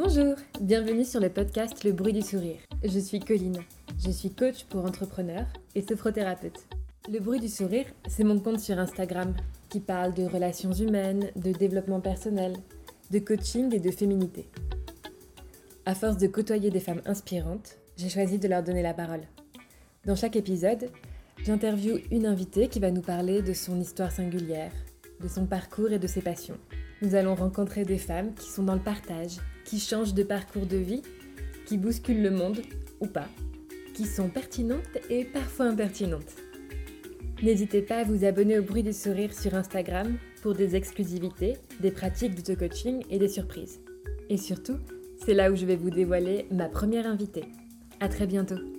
Bonjour, bienvenue sur le podcast Le bruit du sourire. Je suis Colline, je suis coach pour entrepreneurs et sophrothérapeute. Le bruit du sourire, c'est mon compte sur Instagram qui parle de relations humaines, de développement personnel, de coaching et de féminité. À force de côtoyer des femmes inspirantes, j'ai choisi de leur donner la parole. Dans chaque épisode, j'interviewe une invitée qui va nous parler de son histoire singulière, de son parcours et de ses passions. Nous allons rencontrer des femmes qui sont dans le partage, qui changent de parcours de vie, qui bousculent le monde ou pas, qui sont pertinentes et parfois impertinentes. N'hésitez pas à vous abonner au bruit du sourire sur Instagram pour des exclusivités, des pratiques d'auto-coaching et des surprises. Et surtout, c'est là où je vais vous dévoiler ma première invitée. À très bientôt.